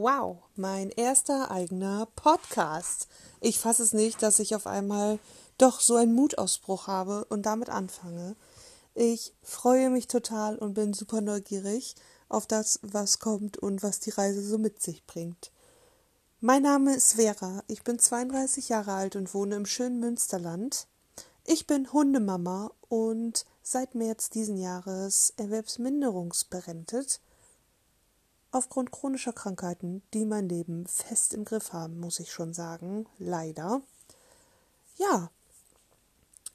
Wow, mein erster eigener Podcast. Ich fasse es nicht, dass ich auf einmal doch so einen Mutausbruch habe und damit anfange. Ich freue mich total und bin super neugierig auf das, was kommt und was die Reise so mit sich bringt. Mein Name ist Vera, ich bin 32 Jahre alt und wohne im schönen Münsterland. Ich bin Hundemama und seit März diesen Jahres erwerbsminderungsberentet aufgrund chronischer Krankheiten, die mein Leben fest im Griff haben, muss ich schon sagen, leider. Ja,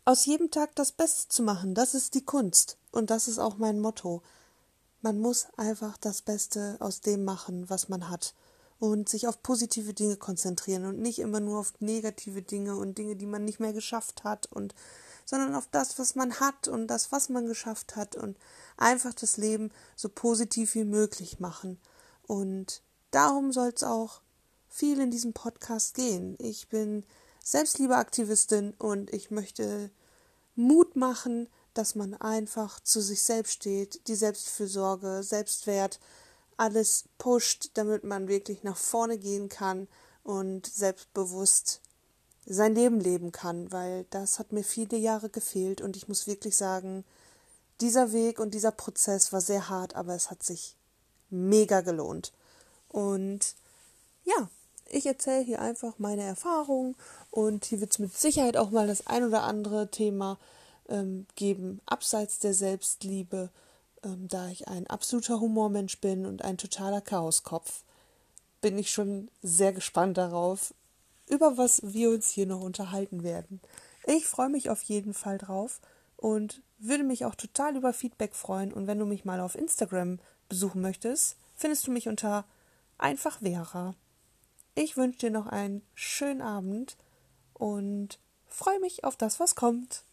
aus jedem Tag das Beste zu machen, das ist die Kunst und das ist auch mein Motto. Man muss einfach das Beste aus dem machen, was man hat und sich auf positive Dinge konzentrieren und nicht immer nur auf negative Dinge und Dinge, die man nicht mehr geschafft hat und sondern auf das, was man hat und das, was man geschafft hat und einfach das Leben so positiv wie möglich machen. Und darum soll es auch viel in diesem Podcast gehen. Ich bin Selbstliebeaktivistin und ich möchte Mut machen, dass man einfach zu sich selbst steht, die Selbstfürsorge, Selbstwert, alles pusht, damit man wirklich nach vorne gehen kann und selbstbewusst sein Leben leben kann, weil das hat mir viele Jahre gefehlt und ich muss wirklich sagen, dieser Weg und dieser Prozess war sehr hart, aber es hat sich mega gelohnt. Und ja, ich erzähle hier einfach meine Erfahrungen und hier wird es mit Sicherheit auch mal das ein oder andere Thema ähm, geben, abseits der Selbstliebe, ähm, da ich ein absoluter Humormensch bin und ein totaler Chaoskopf. Bin ich schon sehr gespannt darauf, über was wir uns hier noch unterhalten werden. Ich freue mich auf jeden Fall drauf und würde mich auch total über Feedback freuen. Und wenn du mich mal auf Instagram besuchen möchtest, findest du mich unter einfach Vera. Ich wünsche dir noch einen schönen Abend und freue mich auf das, was kommt.